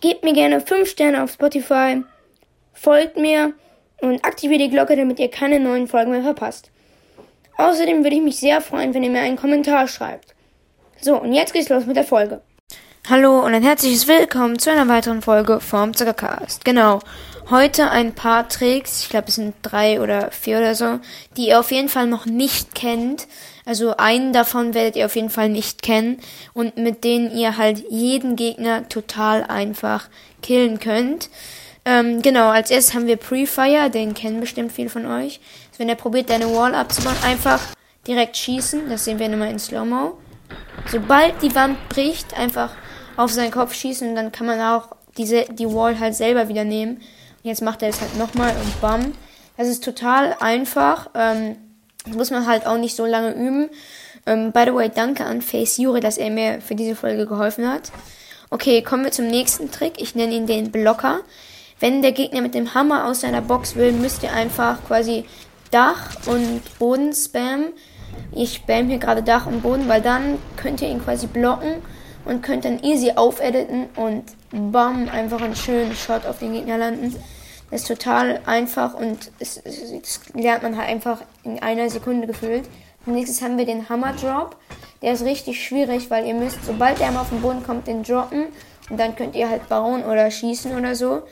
Gebt mir gerne 5 Sterne auf Spotify, folgt mir und aktiviert die Glocke, damit ihr keine neuen Folgen mehr verpasst. Außerdem würde ich mich sehr freuen, wenn ihr mir einen Kommentar schreibt. So, und jetzt geht's los mit der Folge. Hallo und ein herzliches Willkommen zu einer weiteren Folge vom Zuckercast. Genau. Heute ein paar Tricks, ich glaube es sind drei oder vier oder so, die ihr auf jeden Fall noch nicht kennt. Also einen davon werdet ihr auf jeden Fall nicht kennen und mit denen ihr halt jeden Gegner total einfach killen könnt. Ähm, genau, als erstes haben wir Pre-Fire, den kennen bestimmt viele von euch. Also wenn er probiert, deine Wall abzubauen, einfach direkt schießen. Das sehen wir immer in Slow-Mo. Sobald die Wand bricht, einfach auf seinen Kopf schießen und dann kann man auch diese, die Wall halt selber wieder nehmen. Jetzt macht er es halt nochmal und bam. Das ist total einfach. Ähm, muss man halt auch nicht so lange üben. Ähm, by the way, danke an Face Jure, dass er mir für diese Folge geholfen hat. Okay, kommen wir zum nächsten Trick. Ich nenne ihn den Blocker. Wenn der Gegner mit dem Hammer aus seiner Box will, müsst ihr einfach quasi Dach und Boden spammen. Ich spam hier gerade Dach und Boden, weil dann könnt ihr ihn quasi blocken und könnt dann easy aufediten und bam, einfach einen schönen Shot auf den Gegner landen. Das ist total einfach und es, das lernt man halt einfach in einer Sekunde gefühlt. Als nächstes haben wir den Hammer Drop. Der ist richtig schwierig, weil ihr müsst, sobald der Hammer auf den Boden kommt, den droppen und dann könnt ihr halt bauen oder schießen oder so.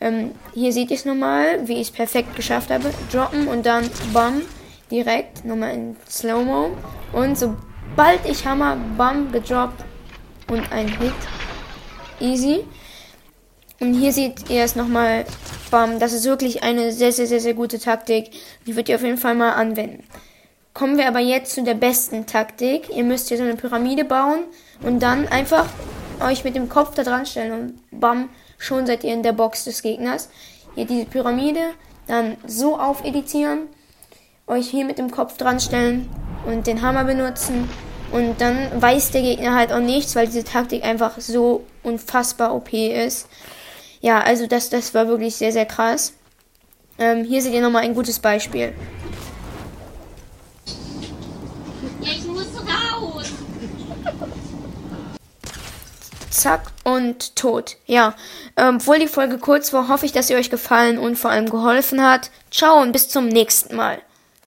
Ähm, hier seht ihr es nochmal, wie ich es perfekt geschafft habe. Droppen und dann bam, direkt, nochmal in Slow-Mo. Und sobald ich Hammer, bam, gedroppt und ein Hit. Easy. Und hier seht ihr es nochmal, bam, das ist wirklich eine sehr, sehr, sehr, sehr gute Taktik. Die wird ihr auf jeden Fall mal anwenden. Kommen wir aber jetzt zu der besten Taktik. Ihr müsst hier so eine Pyramide bauen und dann einfach euch mit dem Kopf da dran stellen und bam, schon seid ihr in der Box des Gegners. Hier diese Pyramide, dann so aufeditieren, euch hier mit dem Kopf dran stellen und den Hammer benutzen. Und dann weiß der Gegner halt auch nichts, weil diese Taktik einfach so unfassbar OP ist. Ja, also das, das war wirklich sehr, sehr krass. Ähm, hier seht ihr nochmal ein gutes Beispiel. Ja, ich muss raus. Zack und tot. Ja, ähm, obwohl die Folge kurz war, hoffe ich, dass sie euch gefallen und vor allem geholfen hat. Ciao und bis zum nächsten Mal.